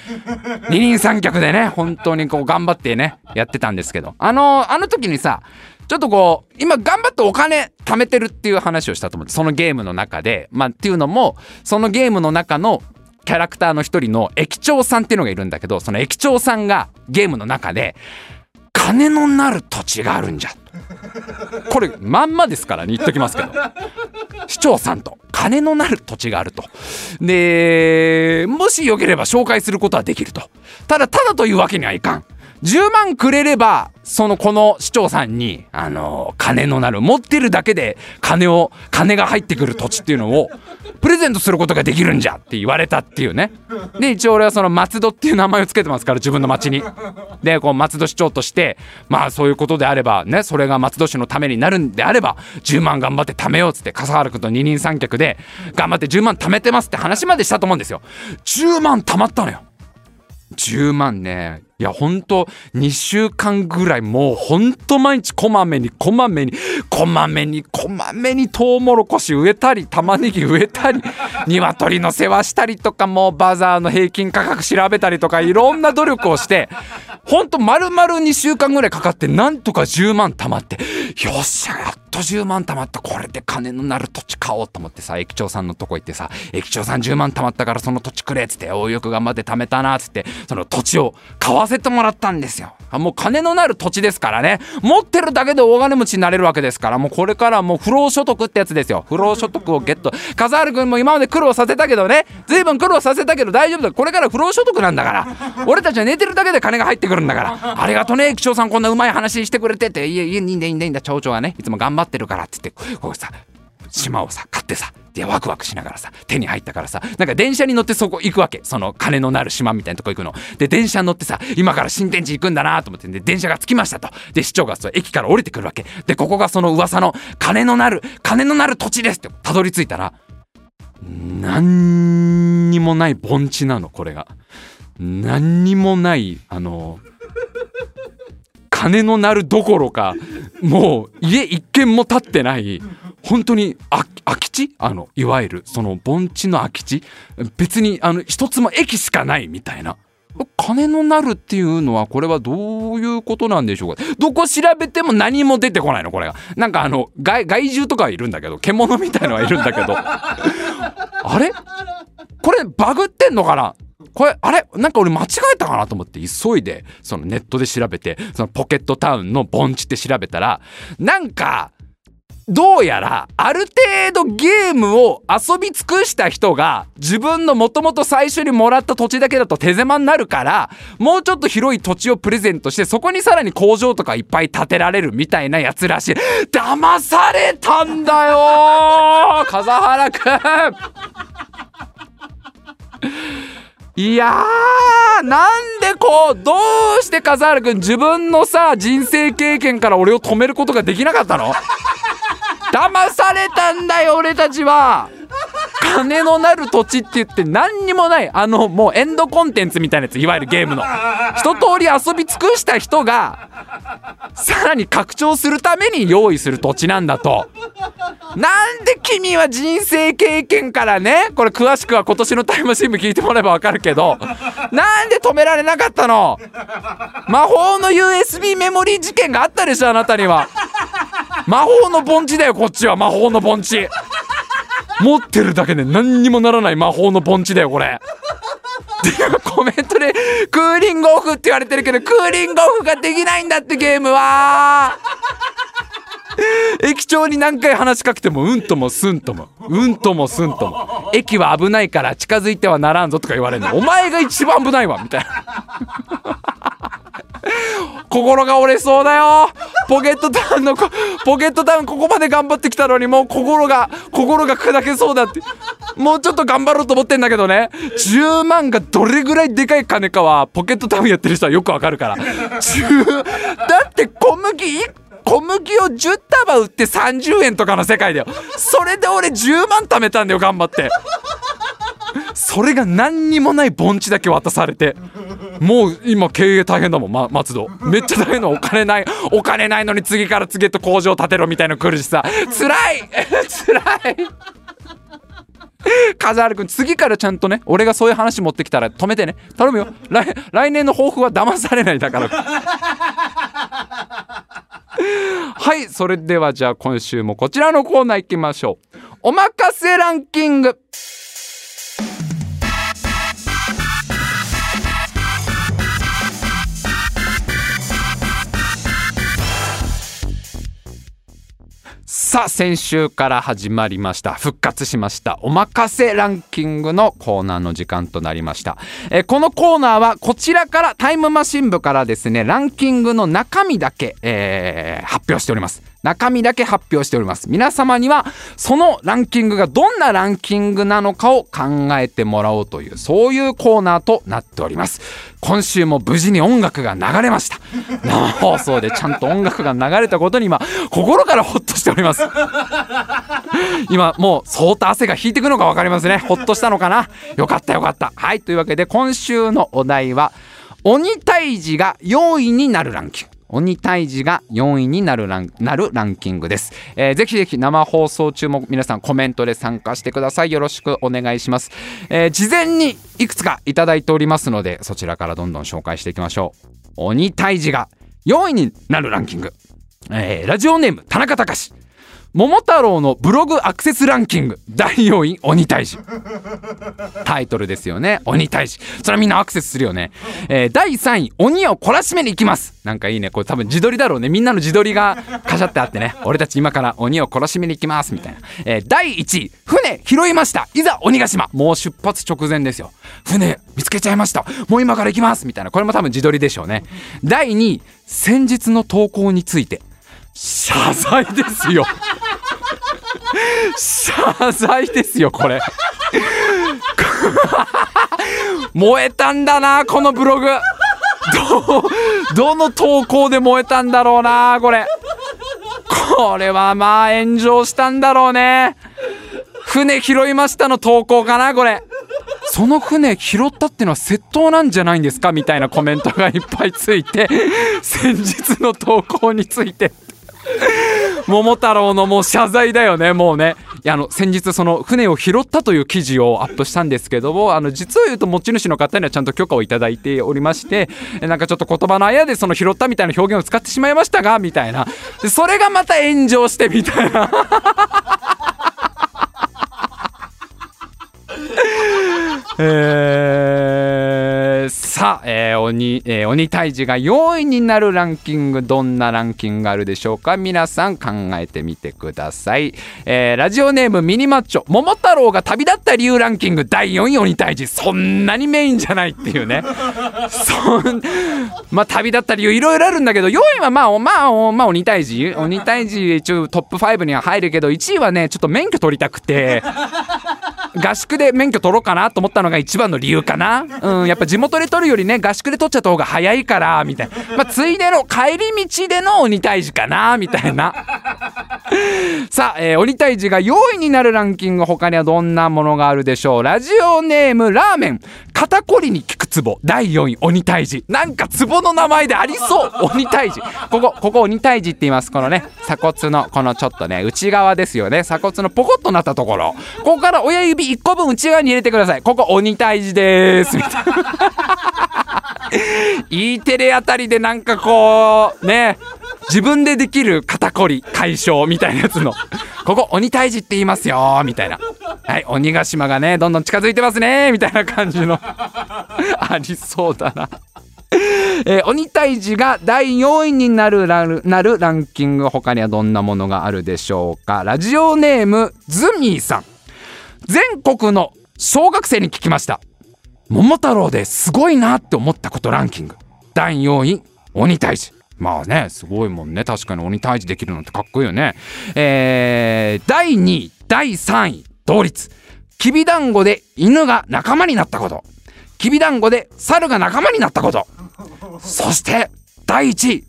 二人三脚でね本当にこう頑張ってねやってたんですけど。あのーあの時にさちょっとこう今頑張ってお金貯めてるっていう話をしたと思ってそのゲームの中でまあっていうのもそのゲームの中のキャラクターの一人の駅長さんっていうのがいるんだけどその駅長さんがゲームの中で金のなる土地があるんじゃこれまんまですからね言っときますけど。市長さんと金のなる土地があると。でもしよければ紹介することはできると。ただただというわけにはいかん。10万くれればそのこの市長さんにあの金のなる持ってるだけで金を金が入ってくる土地っていうのをプレゼントすることができるんじゃって言われたっていうね。で一応俺はその松戸っていう名前を付けてますから自分の町に。でこう松戸市長としてまあそういうことであればねそれが松戸市のためになるんであれば10万頑張って貯めようっつって笠原君と二人三脚で頑張って10万貯めてますって話までしたと思うんですよ。10万貯まったのよ。10万ね。いやほんと2週間ぐらいもうほんと毎日こまめにこまめにこまめにこまめにトウモロコシ植えたり玉ねぎ植えたり 鶏の世話したりとかもうバザーの平均価格調べたりとかいろんな努力をしてほんと丸々2週間ぐらいかかってなんとか10万貯まってよっしゃやっと10万貯まったこれで金のなる土地買おうと思ってさ駅長さんのとこ行ってさ駅長さん10万貯まったからその土地くれっつっておよく頑張って貯めたなっつってその土地を買わせてもらったんですよ。もう金のなる土地ですからね。持ってるだけで大金持ちになれるわけですからもうこれからもう不労所得ってやつですよ。不労所得をゲット。笠原君も今まで苦労させたけどね。随分苦労させたけど大丈夫だ。これから不労所得なんだから。俺たちは寝てるだけで金が入ってくるんだから。ありがとね駅長さんこんなうまい話してくれてって。いやいやいいんだいいんだいいんだ。町長はねいつも頑張ってるからって言ってこうさ島をさ買ってさでワクワクしながらさ手に入ったからさなんか電車に乗ってそこ行くわけ。その金のなる島みたいなとこ行くの。で電車に乗ってさ今から新天地行くんだなと思ってで電車が着きましたと。で市長がそ駅から降りてくるわけ。でここがその噂の金のなる金のなる土地ですってたどり着いたら何にもない盆地なのこれが。何にもないあの金のなるどころかもう家一軒も建ってない本当に空き地？あのいわゆるその盆地の空き地？別にあの一つも駅しかないみたいな。金のなるっていうのはこれはどういうことなんでしょうか？どこ調べても何も出てこないのこれが。なんかあの害害獣とかはいるんだけど獣みたいのはいるんだけど。あれ？これバグってんのかな？これあれ？なんか俺間違えたかなと思って急いでそのネットで調べてそのポケットタウンの盆地って調べたらなんかどうやらある程度ゲームを遊び尽くした人が自分のもともと最初にもらった土地だけだと手狭になるからもうちょっと広い土地をプレゼントしてそこにさらに工場とかいっぱい建てられるみたいなやつらしい。騙されたんだよ風 原くん。いやーなんでこうどうして笠原くん自分のさ人生経験から俺を止めることができなかったの？騙されたんだよ俺たちは。金のなる土地って言って何にもないあのもうエンドコンテンツみたいなやついわゆるゲームの。一通り遊び尽くした人がさらに拡張するために用意する土地なんだと。なんで君は人生経験からねこれ詳しくは今年のタイムシーム聞いてもらえばわかるけどなんで止められなかったの？魔法の USB メモリー事件があったでしょあなたには。魔法の盆地だよこっちは。魔法の盆地。持ってるだけで何にもならない魔法の盆地だよこれ。コメントでクーリングオフって言われてるけどクーリングオフができないんだってゲームは。駅長に何回話しかけてもうんともすんとも。うんともすんとも。駅は危ないから近づいてはならんぞとか言われるの。お前が一番危ないわみたいな。心が折れそうだよ。ポケットタウンのポケットタウンここまで頑張ってきたのにもう心が心が砕けそうだって。もうちょっと頑張ろうと思ってんだけどね。10万がどれぐらいでかい金かはポケットタウンやってる人はよくわかるから。だって小麦1小麦を10束売って30円とかの世界だよ。それで俺10万貯めたんだよ頑張って。それが何にもない盆地だけ渡されて。もう今経営大変だもん、ま、松戸。めっちゃ大変だお金ないお金ないのに次から次へと工場建てろみたいなの来るしさ。つらいつらい。風原君次からちゃんとね俺がそういう話持ってきたら止めてね。頼むよ。来来年の抱負は騙されないだから。はいそれではじゃあ今週もこちらのコーナー行きましょう。おまかせランキング。さあ先週から始まりました。復活しました。おまかせランキングのコーナーの時間となりました、えーこのコーナーはこちらからタイムマシン部からですねランキングの中身だけ、えー発表しております。中身だけ発表しております。皆様にはそのランキングがどんなランキングなのかを考えてもらおうというそういうコーナーとなっております。今週も無事に音楽が流れました。生放送でちゃんと音楽が流れたことに今心からホッとしております。今もう相当汗が引いてくのか分かりますね。ほっとしたのかな？よかったよかった。はいというわけで今週のお題は鬼退治が4位になるランキング鬼退治が4位になるランなるランキングです、えーぜひぜひ生放送中も皆さんコメントで参加してください。よろしくお願いします、えー事前にいくつかいただいておりますのでそちらからどんどん紹介していきましょう。鬼退治が4位になるランキング、えーラジオネーム田中隆。桃太郎のブログアクセスランキング。第4位鬼退治。タイトルですよね。鬼退治。それはみんなアクセスするよね、えー第3位鬼を懲らしめに行きます。なんかいいね。これ多分自撮りだろうね。みんなの自撮りがカシャってあってね。俺たち今から鬼を懲らしめに行きます。みたいな、えー第1位船拾いました。いざ鬼ヶ島。もう出発直前ですよ。船見つけちゃいました。もう今から行きます。みたいな。これも多分自撮りでしょうね。第2位先日の投稿について。謝罪ですよ。謝罪ですよこれ。燃えたんだなこのブログ。どどの投稿で燃えたんだろうなこれ。これはまあ炎上したんだろうね。船拾いましたの投稿かなこれ。その船拾ったってのは窃盗なんじゃないんですかみたいなコメントがいっぱいついて。先日の投稿について。桃太郎のもう謝罪だよねもうね。いやあの先日その船を拾ったという記事をアップしたんですけどもあの実を言うと持ち主の方にはちゃんと許可をいただいておりましてえなんかちょっと言葉のあやでその拾ったみたいな表現を使ってしまいましたがみたいな。でそれがまた炎上してみたいな。さあ、えー鬼えー鬼退治が4位になるランキングどんなランキングがあるでしょうか？皆さん考えてみてください、えーラジオネームミニマッチョ桃太郎が旅立った理由ランキング第4位。鬼退治そんなにメインじゃないっていうね。そんまあ旅立った理由いろいろあるんだけど4位はまあまあまあ鬼退治。鬼退治一応トップ5には入るけど1位はねちょっと免許取りたくて。合宿で免許取ろうかなと思ったのが一番の理由かな。うん、やっぱ地元で取るよりね、合宿で取っちゃった方が早いから、みたいな。まあ、ついでの帰り道での鬼退治かな、みたいな。さあ、えー鬼退治が4位になるランキング、他にはどんなものがあるでしょう。ラジオネーム、ラーメン。肩こりに効くツボ。第4位、鬼退治。なんかツボの名前でありそう。鬼退治。ここ、ここ鬼退治って言います。このね、鎖骨の、このちょっとね、内側ですよね。鎖骨のポコッとなったところ。ここから親指1個分内側に入れてください。ここ鬼退治です。みたいな。E テレあたりでなんかこう、ね、自分でできる肩こり解消みたいなやつの、ここ鬼退治って言いますよ、みたいな。はい、鬼ヶ島がね、どんどん近づいてますね、みたいな感じの、ありそうだな。えー鬼退治が第4位になるなるランキング他にはどんなものがあるでしょうかラジオネームズミーさん全国の小学生に聞きました。桃太郎ですごいなって思ったことランキング。第4位鬼退治。まあねすごいもんね。確かに鬼退治できるのってかっこいいよね。えー第2位第3位同率。きびだんごで犬が仲間になったこと。きびだんごで猿が仲間になったこと。そして第1位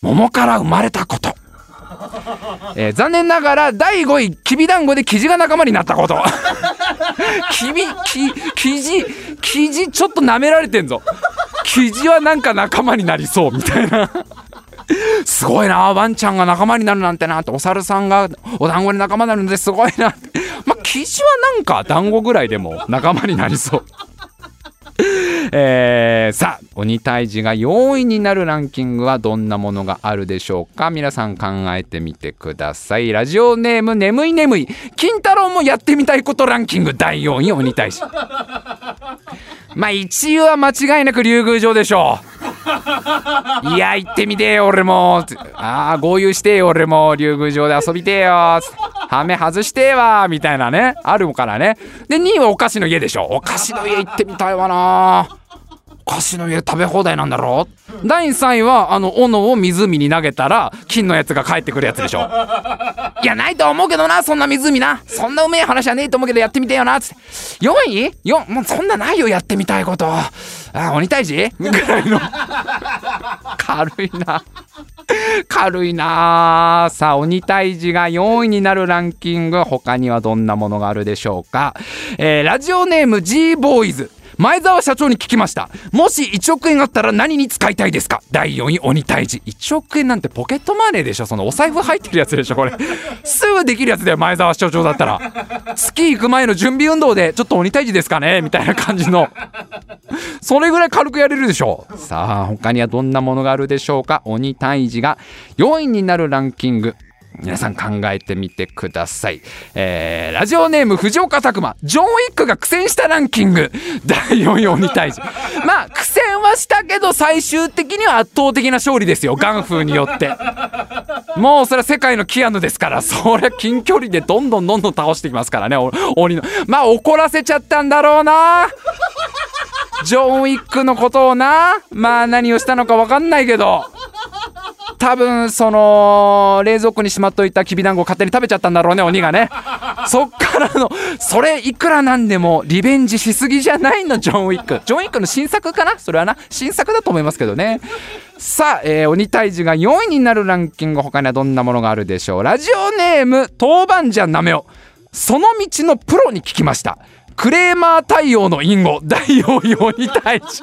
桃から生まれたこと、えー残念ながら第5位きびだんごでキジが仲間になったこと。きびきキジキジちょっと舐められてんぞ。キジはなんか仲間になりそうみたいな。すごいなワンちゃんが仲間になるなんてなってお猿さんがお団子に仲間になるんですごいなって。まあキジはなんか団子ぐらいでも仲間になりそう。えーさあ鬼退治が4位になるランキングはどんなものがあるでしょうか？皆さん考えてみてください。ラジオネーム眠い眠い。金太郎もやってみたいことランキング。第4位鬼退治。まあ1位は間違いなく竜宮城でしょう。いや行ってみてえよ俺も。ああ合流してえよ俺も。竜宮城で遊びてえよはめ外してえわみたいなね。あるからね。で2位はお菓子の家でしょ。お菓子の家行ってみたいわな。お菓子の家食べ放題なんだろ第3位はあの斧を湖に投げたら金のやつが帰ってくるやつでしょ。いやないと思うけどなそんな湖な。そんなうめえ話はねえと思うけどやってみてよなっつって。4位 ?4 もうそんなないよやってみたいこと。あ鬼退治？ぐらいの。軽いな。軽いな。さあ鬼退治が4位になるランキング。他にはどんなものがあるでしょうか、えー、ラジオネーム G ボーイズ前澤社長に聞きました。もし1億円あったら何に使いたいですか？第4位鬼退治。1億円なんてポケットマネーでしょ？そのお財布入ってるやつでしょこれ。すぐできるやつだよ前澤社長だったら。月行く前の準備運動でちょっと鬼退治ですかね？みたいな感じの。それぐらい軽くやれるでしょ。さあ他にはどんなものがあるでしょうか？鬼退治が4位になるランキング。皆さん考えてみてください、えー、ラジオネーム藤岡拓馬。ジョン・ウィックが苦戦したランキング。第4位鬼退治。まあ苦戦はしたけど最終的には圧倒的な勝利ですよ。ガンフーによって。もうそれは世界のキアヌですから。そりゃ近距離でどんどんどんどん倒していきますからね。鬼の。まあ怒らせちゃったんだろうな。ジョン・ウィックのことをな。まあ何をしたのか分かんないけど。多分その冷蔵庫にしまっといたきびだんご勝手に食べちゃったんだろうね鬼がね。そっからのそれいくらなんでもリベンジしすぎじゃないのジョン・ウィック。ジョン・ウィックの新作かな？それはな。新作だと思いますけどね。さあ、えー、鬼退治が4位になるランキング他にはどんなものがあるでしょう？ラジオネーム豆板醤なめお。その道のプロに聞きました。クレーマー対応の隠語。第4位鬼退治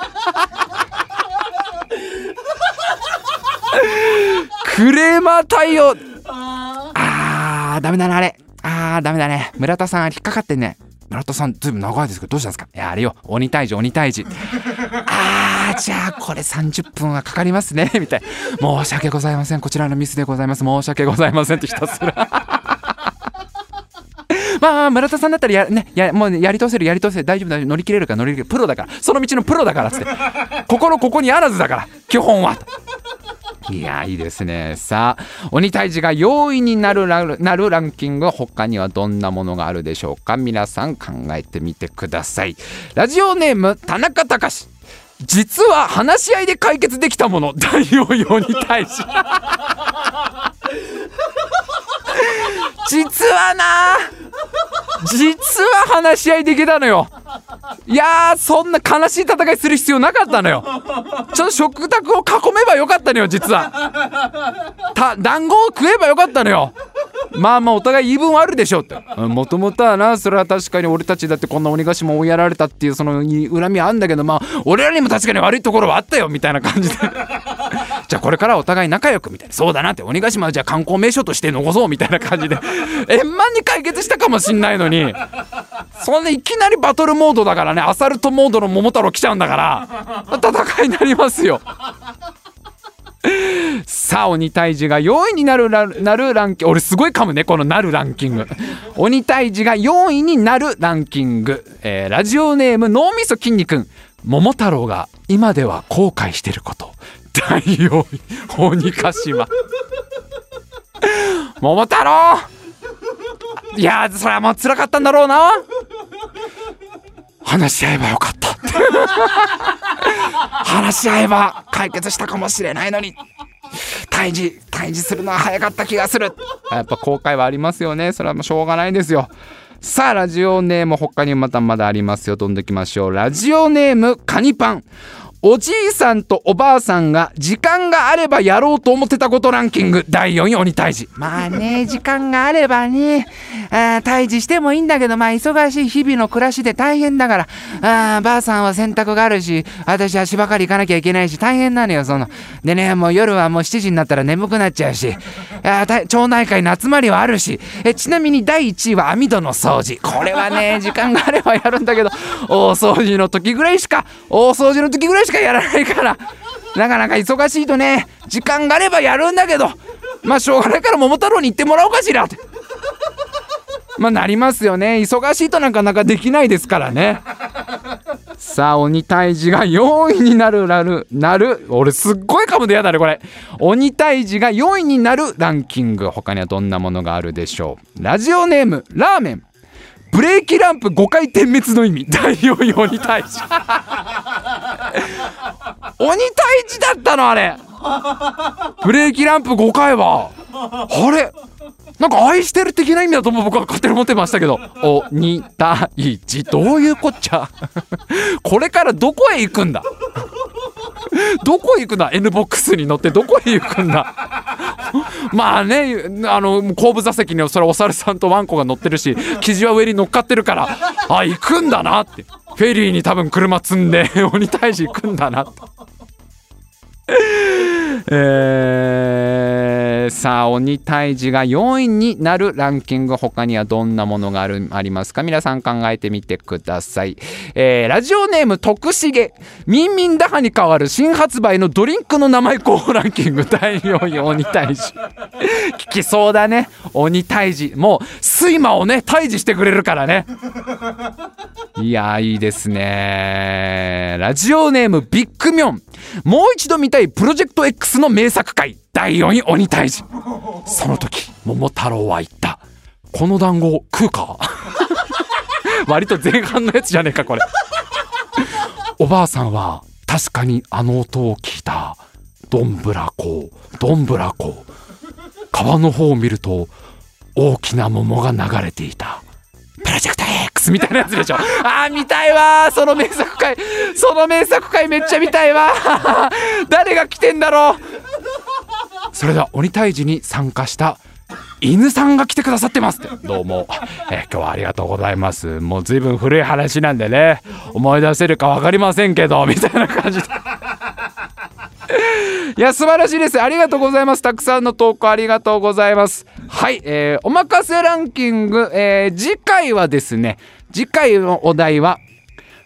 クレーマー対応。あー。ダメだなあれ。あーダメだね。村田さん引っかかってんね。村田さんずいぶん長いですけどどうしたんですか？いやあれよ。鬼退治鬼退治。あーじゃあこれ30分はかかりますね。みたい。な申し訳ございません。こちらのミスでございます。申し訳ございませんってひたすら。まあ村田さんだったらや,、ね、やもうやり通せるやり通せる。大丈夫だ乗り切れるから乗り切れる。プロだから。その道のプロだからっつって。心ここにあらずだから。基本はいやいいですね。さあ鬼退治が容易になるなるランキング他にはどんなものがあるでしょうか？皆さん考えてみてください。ラジオネーム田中隆。実は話し合いで解決できたもの。第4位鬼退治。実はな。実は話し合いできたのよ。いやーそんな悲しい戦いする必要なかったのよ。ちょっと食卓を囲めばよかったのよ実は。た団子を食えばよかったのよ。まあまあお互い言い分はあるでしょうってもともとはなそれは確かに俺たちだってこんな鬼ヶ島追いやられたっていうその恨みはあんだけどまあ俺らにも確かに悪いところはあったよみたいな感じで。じゃあこれからお互い仲良くみたいな。そうだなって鬼ヶ島はじゃあ観光名所として残そうみたいな。たいな感じで円満に解決したかもしんないのにそんないきなりバトルモードだからねアサルトモードの桃太郎来ちゃうんだから戦いになりますよ。さあ鬼退治が4位になるなるランキング。俺すごい噛むねこのなるランキング。鬼退治が4位になるランキング、えー、ラジオネーム脳みそ筋肉桃太郎が今では後悔してること。第4位鬼ヶ島。桃太郎！いやそれはもう辛かったんだろうな。話し合えばよかった 話し合えば解決したかもしれないのに。退治退治するのは早かった気がする。やっぱ後悔はありますよね。それはもうしょうがないですよ。さあラジオネーム他にまたまだありますよ。飛んできましょう。ラジオネームカニパン。おじいさんとおばあさんが時間があればやろうと思ってたことランキング。第4位鬼退治。まあね時間があればねあ退治してもいいんだけどまあ忙しい日々の暮らしで大変だからあばあさんは洗濯があるし私は芝刈り行かなきゃいけないし大変なのよその。でねもう夜はもう7時になったら眠くなっちゃうしあ町内会の集まりはあるしえちなみに第1位は網戸の掃除。これはね時間があればやるんだけど大掃除の時ぐらいしか大掃除の時ぐらいしかかやらないから。なかなか忙しいとね時間があればやるんだけどまあしょうがないから桃太郎に行ってもらおうかしら。ってまあなりますよね。忙しいとなかなかできないですからね。さあ鬼退治が4位になるなるなる？俺すっごい噛むでやだねこれ。鬼退治が4位になるランキング。他にはどんなものがあるでしょう。ラジオネームラーメン。ブレーキランプ5回点滅の意味。第4位鬼退治。鬼退治だったのあれ。ブレーキランプ5回は。あれ？なんか愛してる的な意味だと思う僕は勝手に思ってましたけど。鬼退治。どういうこっちゃ？これからどこへ行くんだ？どこへ行くんだ？N ボックスに乗って。どこへ行くんだ？まあねあの後部座席にはそれお猿さんとワンコが乗ってるし生地は上に乗っかってるから。あ行くんだなって。フェリーに多分車積んで鬼退治行くんだなって。えー、さあ鬼退治が4位になるランキング他にはどんなものがあるありますか？皆さん考えてみてください、えー、ラジオネーム徳重ミンミン打破に代わる新発売のドリンクの名前候補ランキング。第4位鬼退治。聞きそうだね。鬼退治。もう睡魔をね退治してくれるからね。いやいいですね。ラジオネームビッグミョン。もう一度見たいプロジェクト X の名作回第4位鬼退治。その時桃太郎は言った。この団子食うか？割と前半のやつじゃねえかこれ。おばあさんは確かにあの音を聞いた。どんぶらこどんぶらこ川の方を見ると大きな桃が流れていた。プロジェクト X みたいなやつでしょ。あー見たいわその名作回その名作回めっちゃ見たいわ誰が来てんだろう。それでは鬼退治に参加した犬さんが来てくださってます。ってどうも、え今日はありがとうございます。もう随分古い話なんでね。思い出せるか分かりませんけどみたいな感じで。いや素晴らしいです。ありがとうございます。たくさんの投稿ありがとうございます。はい、えー、おまかせランキング、えー、次回はですね次回のお題は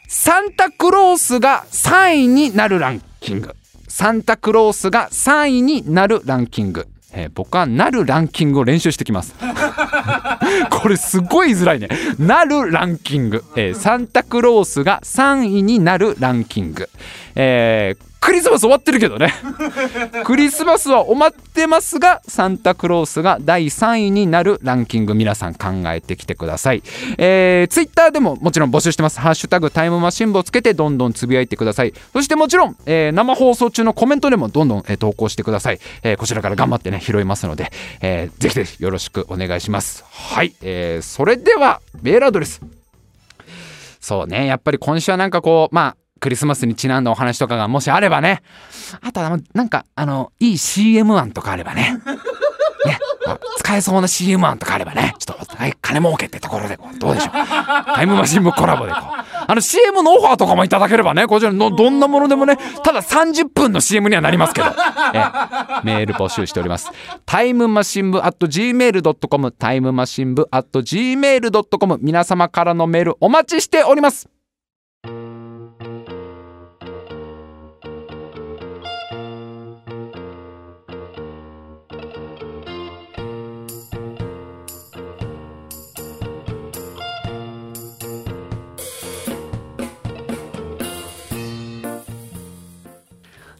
サンタクロースが3位になるランキング。サンタクロースが3位になるランキング。えー、僕はなるランキングを練習してきます。これすごい言いづらいね。なるランキング、えー、サンタクロースが3位になるランキング、えー、クリスマス終わってるけどね。クリスマスは終わってますがサンタクロースが第3位になるランキング皆さん考えてきてください、えー、ツイッターでももちろん募集してます。ハッシュタグタイムマシン部をつけてどんどんつぶやいてください。そしてもちろん、えー、生放送中のコメントでもどんどん、えー、投稿してください、えー、こちらから頑張ってね拾いますので、えー、ぜひぜひよろしくお願いします。はい、えー、それではメールアドレス。そうね。やっぱり今週はなんかこうまあクリスマスにちなんだお話とかがもしあればね。あとは、なんか、あの、いい CM 案とかあればね。ね、使えそうな CM 案とかあればね、ちょっと、はい、金儲けってところで、どうでしょう。タイムマシン部コラボでこう。あの CM のオファーとかもいただければね、こちらのどんなものでもね、ただ30分の CM にはなりますけど、えメール募集しております。タイムマシン部 at gmail.com、タイムマシン部 at gmail.com、皆様からのメールお待ちしております。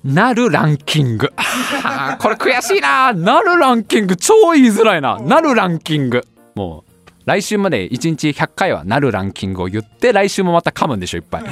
なるランキング。これ悔しいな。なるランキング超言いづらいな。なるランキング。もう来週まで1日100回はなるランキングを言って来週もまた噛むんでしょいっぱい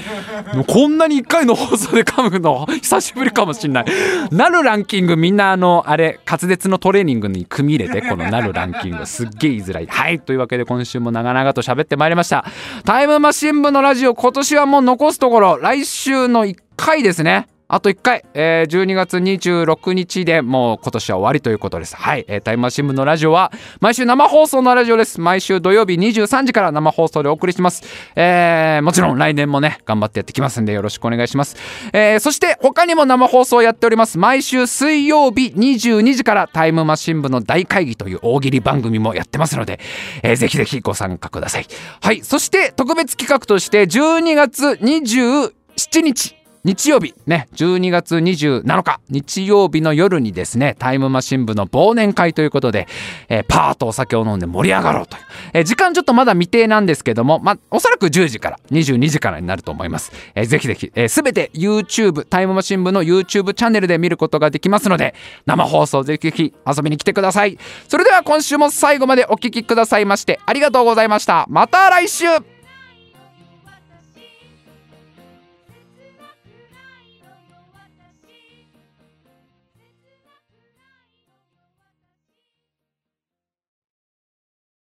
こんなに1回の放送で噛むの久しぶりかもしんないなるランキングみんなあのあれ滑舌のトレーニングに組み入れてこのなるランキングすっげえ言いづらいはいというわけで今週も長々と喋ってまいりましたタイムマシン部のラジオ今年はもう残すところ来週の1回ですねあと1回、えー、12月26日でもう今年は終わりということです。はい、えー、タイムマシン部のラジオは毎週生放送のラジオです。毎週土曜日23時から生放送でお送りします。えー、もちろん来年もね、頑張ってやってきますんでよろしくお願いします。えー、そして他にも生放送やっております。毎週水曜日22時からタイムマシン部の大会議という大喜利番組もやってますので、えー、ぜひぜひご参加ください。はい、そして特別企画として12月27日日曜日ね12月27日日曜日の夜にですねタイムマシン部の忘年会ということで、えー、パーとお酒を飲んで盛り上がろうという、えー、時間ちょっとまだ未定なんですけども、ま、おそらく10時から22時からになると思います、えー、ぜひぜひ、えー、全て YouTube タイムマシン部の YouTube チャンネルで見ることができますので生放送ぜひぜひ遊びに来てください。それでは今週も最後までお聴きくださいましてありがとうございました。また来週